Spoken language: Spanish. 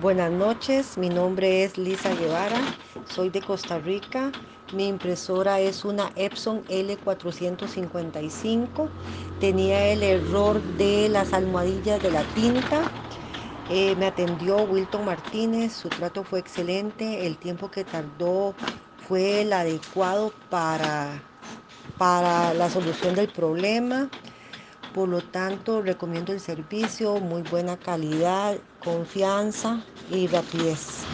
Buenas noches, mi nombre es Lisa Guevara, soy de Costa Rica. Mi impresora es una Epson L455. Tenía el error de las almohadillas de la tinta. Eh, me atendió Wilton Martínez, su trato fue excelente, el tiempo que tardó fue el adecuado para, para la solución del problema. Por lo tanto, recomiendo el servicio, muy buena calidad, confianza y rapidez.